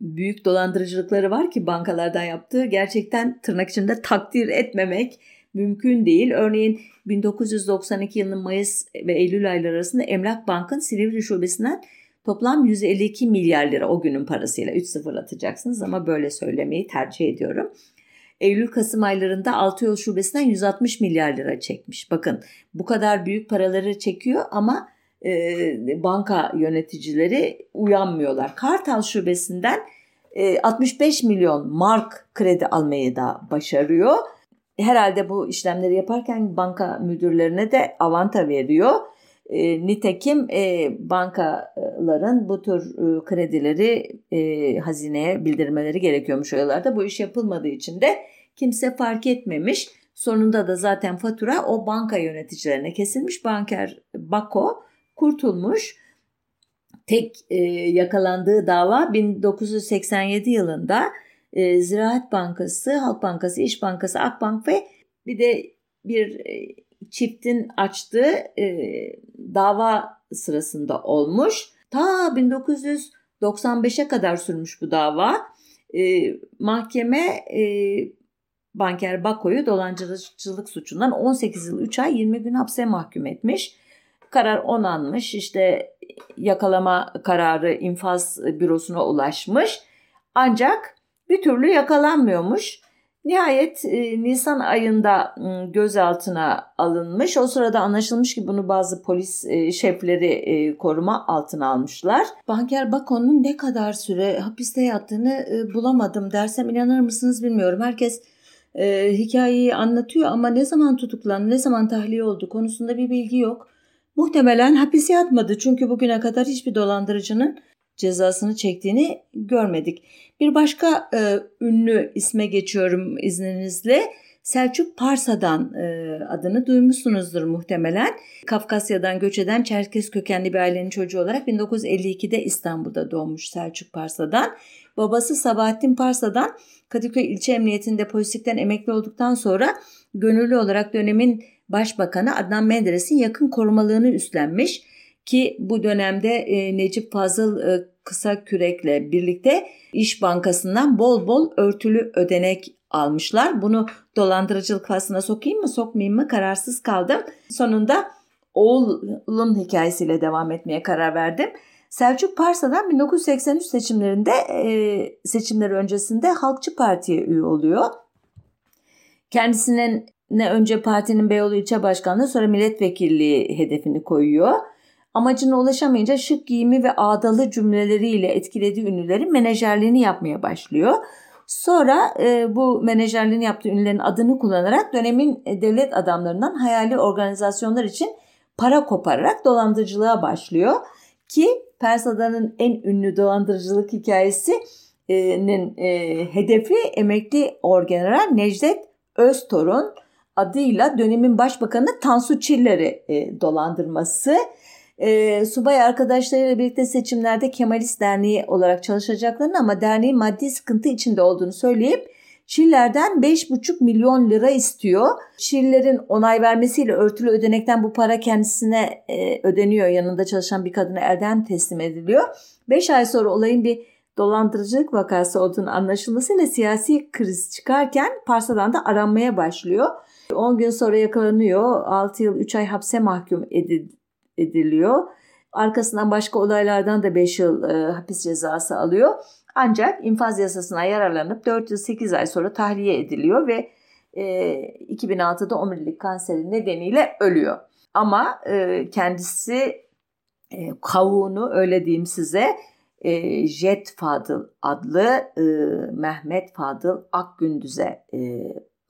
büyük dolandırıcılıkları var ki bankalardan yaptığı gerçekten tırnak içinde takdir etmemek mümkün değil. Örneğin 1992 yılının Mayıs ve Eylül ayları arasında Emlak Bank'ın Silivri Şubesi'nden toplam 152 milyar lira o günün parasıyla 3 sıfır atacaksınız ama böyle söylemeyi tercih ediyorum. Eylül-Kasım aylarında Altıyol Şubesi'nden 160 milyar lira çekmiş. Bakın bu kadar büyük paraları çekiyor ama e, banka yöneticileri uyanmıyorlar. Kartal Şubesi'nden e, 65 milyon mark kredi almayı da başarıyor. Herhalde bu işlemleri yaparken banka müdürlerine de avanta veriyor. E, nitekim e, bankaların bu tür e, kredileri e, hazineye bildirmeleri gerekiyormuş o yıllarda. Bu iş yapılmadığı için de kimse fark etmemiş. Sonunda da zaten fatura o banka yöneticilerine kesilmiş. Banker Bako kurtulmuş. Tek e, yakalandığı dava 1987 yılında e, Ziraat Bankası, Halk Bankası, İş Bankası, Akbank ve bir de bir e, çiftin açtığı e, dava sırasında olmuş. Ta 1995'e kadar sürmüş bu dava. E, mahkeme Banker Bako'yu dolancılık suçundan 18 yıl 3 ay 20 gün hapse mahkum etmiş. Karar onanmış işte yakalama kararı infaz bürosuna ulaşmış. Ancak bir türlü yakalanmıyormuş. Nihayet e, Nisan ayında e, gözaltına alınmış. O sırada anlaşılmış ki bunu bazı polis e, şefleri e, koruma altına almışlar. Banker Bakon'un ne kadar süre hapiste yattığını e, bulamadım dersem inanır mısınız bilmiyorum. Herkes e, hikayeyi anlatıyor ama ne zaman tutuklandı, ne zaman tahliye oldu konusunda bir bilgi yok. Muhtemelen hapis yatmadı çünkü bugüne kadar hiçbir dolandırıcının cezasını çektiğini görmedik. Bir başka e, ünlü isme geçiyorum izninizle. Selçuk Parsa'dan e, adını duymuşsunuzdur muhtemelen. Kafkasya'dan göç eden Çerkes kökenli bir ailenin çocuğu olarak 1952'de İstanbul'da doğmuş Selçuk Parsa'dan. Babası Sabahattin Parsa'dan Kadıköy İlçe Emniyetinde polislikten emekli olduktan sonra gönüllü olarak dönemin Başbakanı Adnan Menderes'in yakın korumalığını üstlenmiş ki bu dönemde e, Necip Fazıl e, Kısa Kürek'le birlikte İş Bankası'ndan bol bol örtülü ödenek almışlar. Bunu dolandırıcılık faslına sokayım mı sokmayayım mı kararsız kaldım. Sonunda oğlun hikayesiyle devam etmeye karar verdim. Selçuk Parsa'dan 1983 seçimlerinde e, seçimleri öncesinde Halkçı Parti'ye üye oluyor. Kendisinin ne önce partinin Beyoğlu ilçe başkanlığı sonra milletvekilliği hedefini koyuyor. Amacına ulaşamayınca şık giyimi ve ağdalı cümleleriyle etkilediği ünlülerin menajerliğini yapmaya başlıyor. Sonra e, bu menajerliğini yaptığı ünlülerin adını kullanarak dönemin e, devlet adamlarından hayali organizasyonlar için para kopararak dolandırıcılığa başlıyor. Ki Persada'nın en ünlü dolandırıcılık hikayesinin e, hedefi emekli orgeneral Necdet Öztorun adıyla dönemin başbakanı Tansu Çiller'i e, dolandırması. E, subay arkadaşlarıyla birlikte seçimlerde Kemalist Derneği olarak çalışacaklarını ama derneğin maddi sıkıntı içinde olduğunu söyleyip Çiller'den 5,5 milyon lira istiyor. Çiller'in onay vermesiyle örtülü ödenekten bu para kendisine e, ödeniyor. Yanında çalışan bir kadına elden teslim ediliyor. 5 ay sonra olayın bir dolandırıcılık vakası olduğunu anlaşılmasıyla siyasi kriz çıkarken Parsa'dan da aranmaya başlıyor. 10 gün sonra yakalanıyor. 6 yıl 3 ay hapse mahkum ediliyor. Arkasından başka olaylardan da 5 yıl e, hapis cezası alıyor. Ancak infaz yasasına yararlanıp 4 yıl 8 ay sonra tahliye ediliyor ve e, 2006'da omurilik kanseri nedeniyle ölüyor. Ama e, kendisi e, kavuğunu öyle diyeyim size e, Jet Fadıl adlı e, Mehmet Fadıl Akgündüz'e e,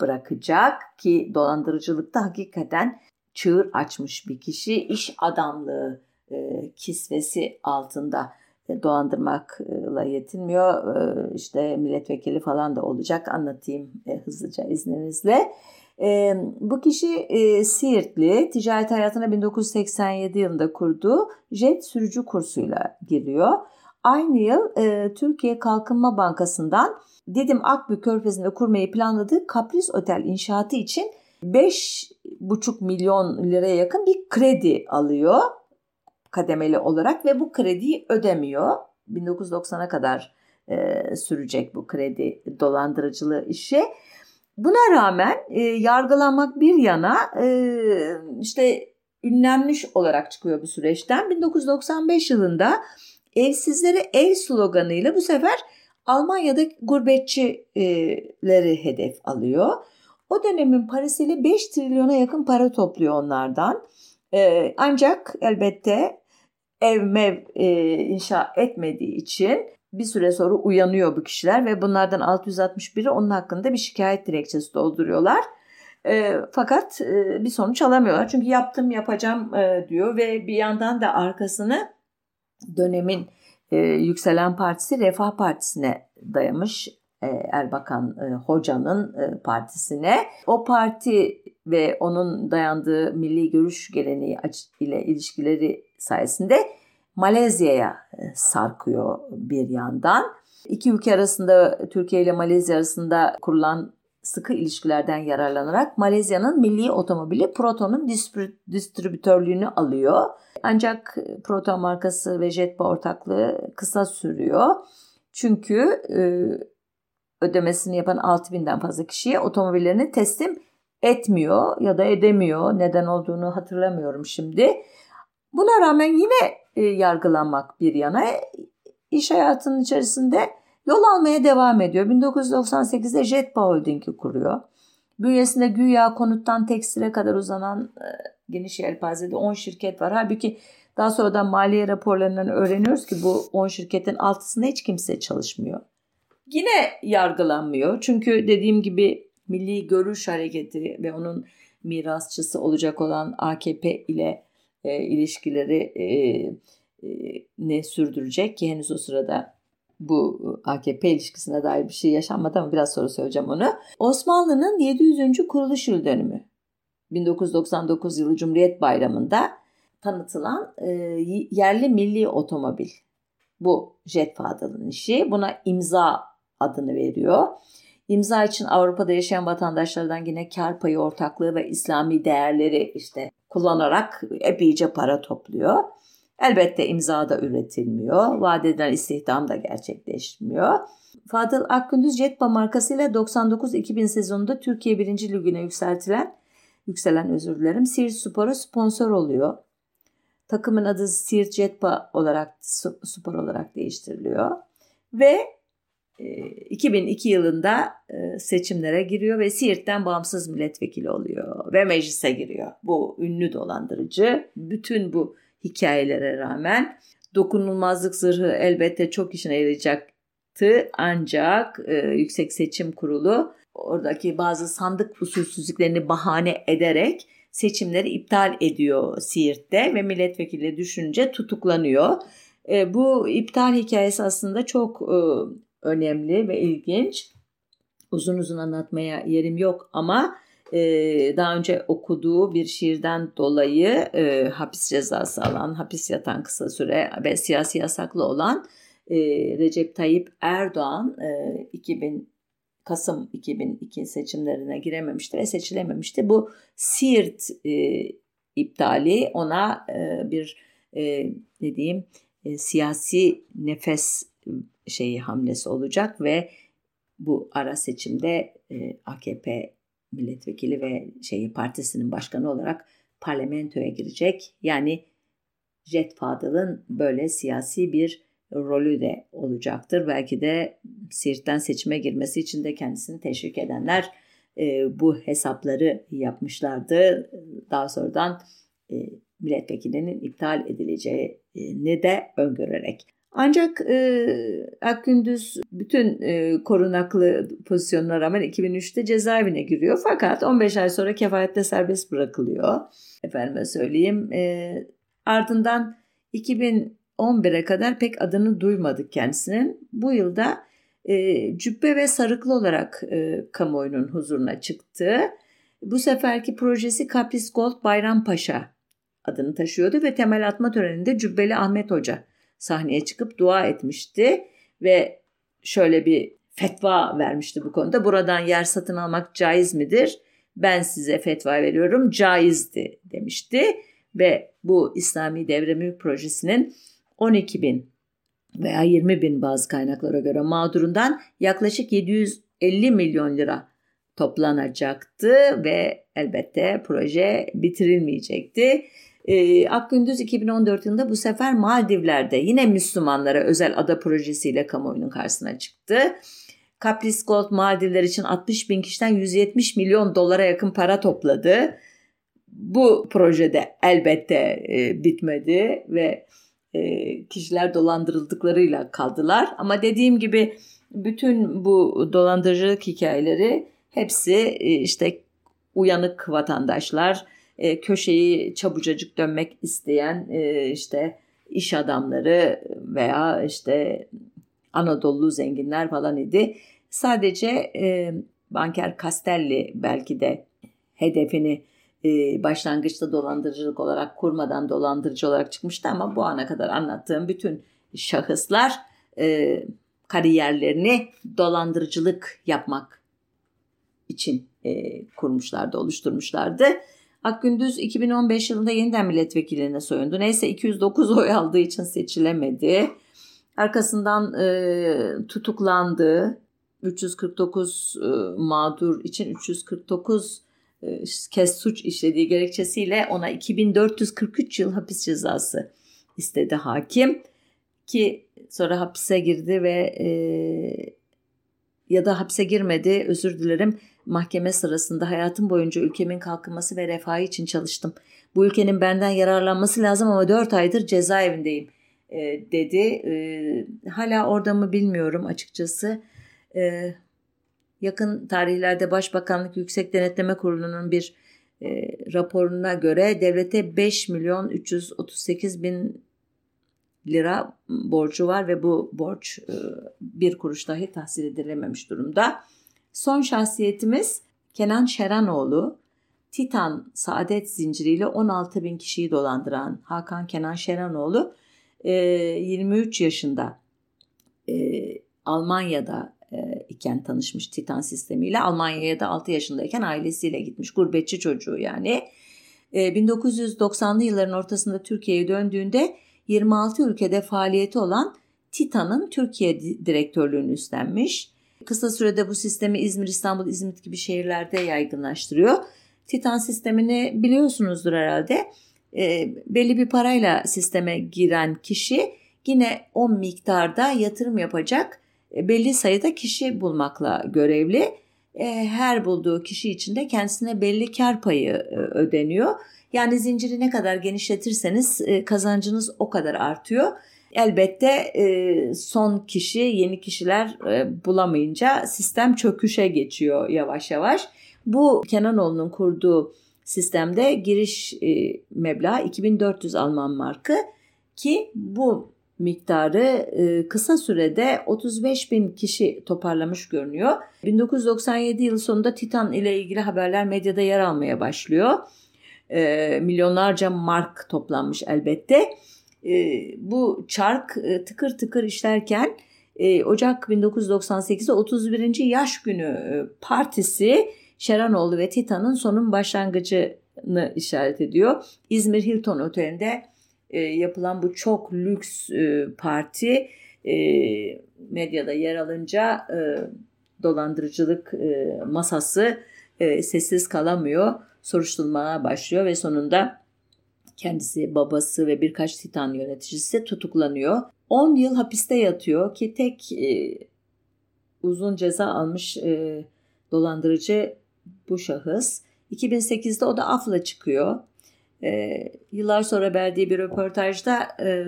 bırakacak ki dolandırıcılıkta hakikaten çığır açmış bir kişi iş adamlığı e, kisvesi altında e, dolandırmakla yetinmiyor. E, işte milletvekili falan da olacak anlatayım e, hızlıca izninizle. E, bu kişi Siirtli, ticaret hayatına 1987 yılında kurduğu jet sürücü kursuyla giriyor. Aynı yıl Türkiye Kalkınma Bankası'ndan Didim Akbük Körfezi'nde kurmayı planladığı Kapris Otel inşaatı için 5,5 milyon liraya yakın bir kredi alıyor kademeli olarak ve bu krediyi ödemiyor. 1990'a kadar e, sürecek bu kredi dolandırıcılığı işi. Buna rağmen e, yargılanmak bir yana e, işte ünlenmiş olarak çıkıyor bu süreçten. 1995 yılında evsizlere ev sloganıyla bu sefer Almanya'da gurbetçileri hedef alıyor. O dönemin parasıyla 5 trilyona yakın para topluyor onlardan. E, ancak elbette ev mev e, inşa etmediği için bir süre sonra uyanıyor bu kişiler ve bunlardan 661'i onun hakkında bir şikayet dilekçesi dolduruyorlar. E, fakat e, bir sonuç alamıyorlar. Çünkü yaptım yapacağım e, diyor ve bir yandan da arkasını dönemin e, yükselen partisi Refah Partisi'ne dayamış. E, Erbakan e, Hoca'nın e, partisine. O parti ve onun dayandığı milli görüş geleneği ile ilişkileri sayesinde Malezya'ya sarkıyor bir yandan. İki ülke arasında Türkiye ile Malezya arasında kurulan sıkı ilişkilerden yararlanarak Malezya'nın milli otomobili Proton'un distribütörlüğünü alıyor. Ancak Proton markası ve Jetpa ortaklığı kısa sürüyor. Çünkü e, ödemesini yapan 6000'den fazla kişiye otomobillerini teslim etmiyor ya da edemiyor. Neden olduğunu hatırlamıyorum şimdi. Buna rağmen yine e, yargılanmak bir yana iş hayatının içerisinde yol almaya devam ediyor. 1998'de Jetpa Holding'i kuruyor. Bünyesinde güya konuttan tekstile kadar uzanan e, geniş yelpazede 10 şirket var. Halbuki daha sonradan maliye raporlarından öğreniyoruz ki bu 10 şirketin altısında hiç kimse çalışmıyor. Yine yargılanmıyor. Çünkü dediğim gibi Milli Görüş Hareketi ve onun mirasçısı olacak olan AKP ile e, ilişkileri e, e, ne sürdürecek ki henüz o sırada bu AKP ilişkisine dair bir şey yaşanmadı ama biraz sonra söyleyeceğim onu. Osmanlı'nın 700. kuruluş yıl dönümü 1999 yılı Cumhuriyet Bayramı'nda tanıtılan e, yerli milli otomobil. Bu Jet Fadıl'ın işi. Buna imza adını veriyor. İmza için Avrupa'da yaşayan vatandaşlardan yine kar payı ortaklığı ve İslami değerleri işte kullanarak epeyce para topluyor. Elbette imza da üretilmiyor. Vaat edilen istihdam da gerçekleşmiyor. Fadıl Akgündüz Jetpa markasıyla 99-2000 sezonunda Türkiye 1. Ligi'ne yükseltilen yükselen özür dilerim Siirt Spor'a sponsor oluyor. Takımın adı Siirt Jetpa olarak spor olarak değiştiriliyor. Ve 2002 yılında seçimlere giriyor ve Siirt'ten bağımsız milletvekili oluyor ve meclise giriyor. Bu ünlü dolandırıcı bütün bu hikayelere rağmen dokunulmazlık zırhı elbette çok işine yarayacaktı ancak Yüksek Seçim Kurulu oradaki bazı sandık usulsüzlüklerini bahane ederek seçimleri iptal ediyor Siirt'te ve milletvekili düşünce tutuklanıyor. bu iptal hikayesi aslında çok önemli ve ilginç. Uzun uzun anlatmaya yerim yok ama e, daha önce okuduğu bir şiirden dolayı e, hapis cezası alan, hapis yatan kısa süre ve siyasi yasaklı olan e, Recep Tayyip Erdoğan e, 2000 Kasım 2002 seçimlerine girememişti ve seçilememişti. Bu Siirt e, iptali ona e, bir e, ne diyeyim e, siyasi nefes şeyi hamlesi olacak ve bu ara seçimde e, AKP milletvekili ve şeyi partisinin başkanı olarak parlamentoya girecek. Yani Jet Fadıl'ın böyle siyasi bir rolü de olacaktır. Belki de Siirt'ten seçime girmesi için de kendisini teşvik edenler e, bu hesapları yapmışlardı. Daha sonradan e, milletvekilinin iptal edileceğini de öngörerek. Ancak e, Akgündüz bütün e, korunaklı pozisyonuna rağmen 2003'te cezaevine giriyor. Fakat 15 ay sonra kefalette serbest bırakılıyor. Efendime söyleyeyim. E, ardından 2011'e kadar pek adını duymadık kendisinin. Bu yılda e, cübbe ve sarıklı olarak e, kamuoyunun huzuruna çıktı. Bu seferki projesi Kapris Gold Bayrampaşa adını taşıyordu ve temel atma töreninde Cübbeli Ahmet Hoca sahneye çıkıp dua etmişti ve şöyle bir fetva vermişti bu konuda. Buradan yer satın almak caiz midir? Ben size fetva veriyorum caizdi demişti ve bu İslami Devre Mülk Projesi'nin 12 bin veya 20 bin bazı kaynaklara göre mağdurundan yaklaşık 750 milyon lira toplanacaktı ve elbette proje bitirilmeyecekti. E, Akgündüz 2014 yılında bu sefer Maldivler'de yine Müslümanlara özel ada projesiyle kamuoyunun karşısına çıktı. Kapris Gold Maldivler için 60 bin kişiden 170 milyon dolara yakın para topladı. Bu projede elbette e, bitmedi ve e, kişiler dolandırıldıklarıyla kaldılar. Ama dediğim gibi bütün bu dolandırıcılık hikayeleri hepsi e, işte uyanık vatandaşlar, e, köşeyi çabucacık dönmek isteyen e, işte iş adamları veya işte Anadolu zenginler falan idi. Sadece e, banker Castelli belki de hedefini e, başlangıçta dolandırıcılık olarak kurmadan dolandırıcı olarak çıkmıştı ama bu ana kadar anlattığım bütün şahıslar e, kariyerlerini dolandırıcılık yapmak için e, kurmuşlardı, oluşturmuşlardı. Akgündüz 2015 yılında yeniden milletvekiline soyundu. Neyse 209 oy aldığı için seçilemedi. Arkasından e, tutuklandı. 349 e, mağdur için 349 e, kez suç işlediği gerekçesiyle ona 2443 yıl hapis cezası istedi hakim ki sonra hapise girdi ve e, ya da hapse girmedi özür dilerim mahkeme sırasında hayatım boyunca ülkemin kalkınması ve refahı için çalıştım. Bu ülkenin benden yararlanması lazım ama 4 aydır cezaevindeyim e, dedi. E, hala orada mı bilmiyorum açıkçası. E, yakın tarihlerde Başbakanlık Yüksek Denetleme Kurulu'nun bir e, raporuna göre devlete 5 milyon 338 bin lira borcu var ve bu borç e, bir kuruş dahi tahsil edilememiş durumda. Son şahsiyetimiz Kenan Şeranoğlu. Titan Saadet zinciriyle 16 bin kişiyi dolandıran Hakan Kenan Şeranoğlu 23 e, yaşında e, Almanya'da e, iken tanışmış Titan sistemiyle. Almanya'ya da 6 yaşındayken ailesiyle gitmiş. Gurbetçi çocuğu yani. 1990'lı yılların ortasında Türkiye'ye döndüğünde 26 ülkede faaliyeti olan Titan'ın Türkiye direktörlüğünü üstlenmiş. Kısa sürede bu sistemi İzmir, İstanbul, İzmit gibi şehirlerde yaygınlaştırıyor. Titan sistemini biliyorsunuzdur herhalde. E, belli bir parayla sisteme giren kişi yine o miktarda yatırım yapacak e, belli sayıda kişi bulmakla görevli. E, her bulduğu kişi için de kendisine belli kar payı e, ödeniyor. Yani zinciri ne kadar genişletirseniz e, kazancınız o kadar artıyor. Elbette e, son kişi yeni kişiler e, bulamayınca sistem çöküşe geçiyor yavaş yavaş. Bu Kenanoğlu'nun kurduğu sistemde giriş e, meblağı 2400 Alman markı ki bu miktarı kısa sürede 35 bin kişi toparlamış görünüyor. 1997 yıl sonunda Titan ile ilgili haberler medyada yer almaya başlıyor. Milyonlarca mark toplanmış elbette e, bu çark e, tıkır tıkır işlerken e, Ocak 1998'de 31. Yaş Günü e, Partisi Şeranoğlu ve Titan'ın sonun başlangıcını işaret ediyor. İzmir Hilton Oteli'nde yapılan bu çok lüks parti medyada yer alınca dolandırıcılık masası sessiz kalamıyor. Soruşturmaya başlıyor ve sonunda Kendisi, babası ve birkaç Titan yöneticisi tutuklanıyor. 10 yıl hapiste yatıyor ki tek e, uzun ceza almış e, dolandırıcı bu şahıs. 2008'de o da afla çıkıyor. E, yıllar sonra verdiği bir röportajda e,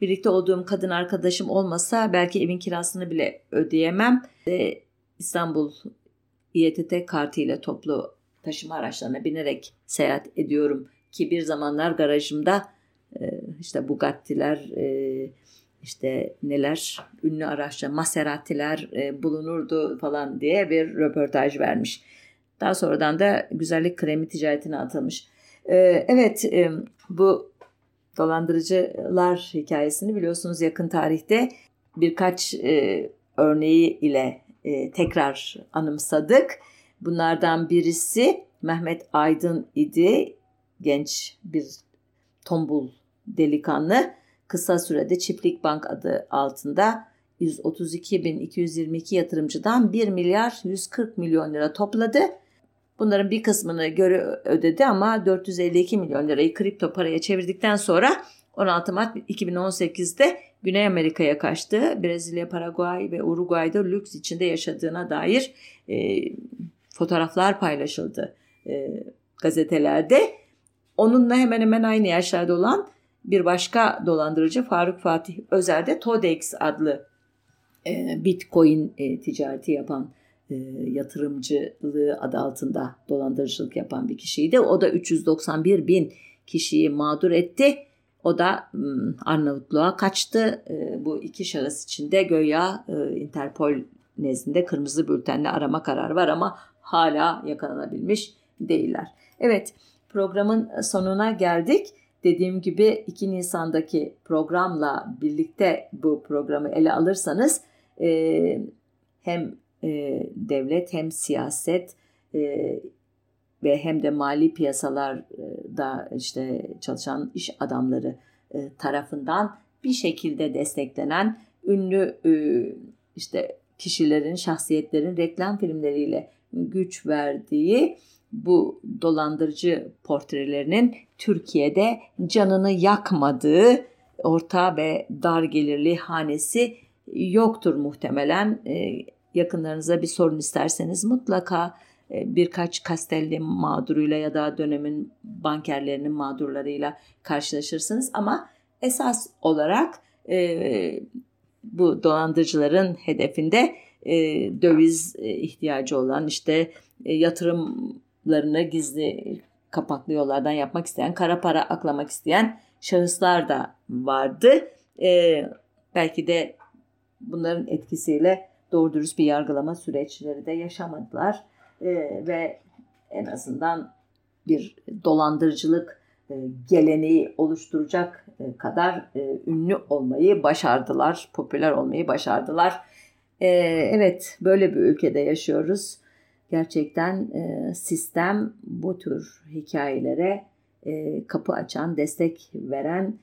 birlikte olduğum kadın arkadaşım olmasa belki evin kirasını bile ödeyemem. E, İstanbul İETT kartıyla toplu taşıma araçlarına binerek seyahat ediyorum ki bir zamanlar garajımda e, işte Bugatti'ler, e, işte neler ünlü araçlar, Maserati'ler e, bulunurdu falan diye bir röportaj vermiş. Daha sonradan da güzellik kremi ticaretine atılmış. Evet bu dolandırıcılar hikayesini biliyorsunuz yakın tarihte birkaç örneği ile tekrar anımsadık. Bunlardan birisi Mehmet Aydın idi. Genç bir tombul delikanlı kısa sürede Çiftlik Bank adı altında 132.222 yatırımcıdan 1 milyar 140 milyon lira topladı. Bunların bir kısmını göre ödedi ama 452 milyon lirayı kripto paraya çevirdikten sonra 16 Mart 2018'de Güney Amerika'ya kaçtı. Brezilya, Paraguay ve Uruguay'da lüks içinde yaşadığına dair e, fotoğraflar paylaşıldı e, gazetelerde. Onunla hemen hemen aynı yaşlarda olan bir başka dolandırıcı Faruk Fatih Özer de Todex adlı e, Bitcoin e, ticareti yapan e, yatırımcılığı adı altında dolandırıcılık yapan bir kişiydi. O da 391 bin kişiyi mağdur etti. O da Arnavutluğa kaçtı. E, bu iki şahıs için de göya e, Interpol nezdinde kırmızı bültenle arama kararı var ama hala yakalanabilmiş değiller. Evet programın sonuna geldik. Dediğim gibi 2 Nisan'daki programla birlikte bu programı ele alırsanız e, hem e, devlet hem siyaset e, ve hem de mali piyasalarda işte çalışan iş adamları e, tarafından bir şekilde desteklenen ünlü e, işte kişilerin, şahsiyetlerin reklam filmleriyle güç verdiği bu dolandırıcı portrelerinin Türkiye'de canını yakmadığı orta ve dar gelirli hanesi yoktur muhtemelen. E, yakınlarınıza bir sorun isterseniz mutlaka e, birkaç Kastelli mağduruyla ya da dönemin bankerlerinin mağdurlarıyla karşılaşırsınız ama esas olarak e, bu dolandırıcıların hedefinde e, döviz ihtiyacı olan işte e, yatırımlarını gizli kapaklı yollardan yapmak isteyen, kara para aklamak isteyen şahıslar da vardı. E, belki de bunların etkisiyle doğru dürüst bir yargılama süreçleri de yaşamadılar e, ve en azından bir dolandırıcılık e, geleneği oluşturacak e, kadar e, ünlü olmayı başardılar, popüler olmayı başardılar. E, evet, böyle bir ülkede yaşıyoruz. Gerçekten e, sistem bu tür hikayelere e, kapı açan, destek veren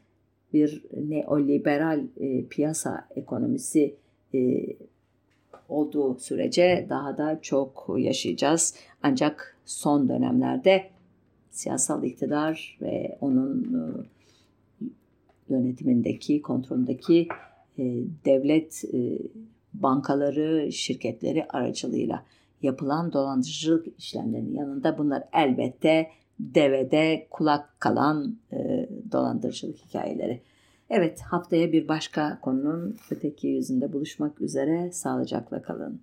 bir neoliberal e, piyasa ekonomisi e, olduğu sürece daha da çok yaşayacağız. Ancak son dönemlerde siyasal iktidar ve onun e, yönetimindeki, kontrolündeki e, devlet e, bankaları, şirketleri aracılığıyla yapılan dolandırıcılık işlemlerinin yanında bunlar elbette devede kulak kalan dolandırıcılık hikayeleri. Evet haftaya bir başka konunun öteki yüzünde buluşmak üzere sağlıcakla kalın.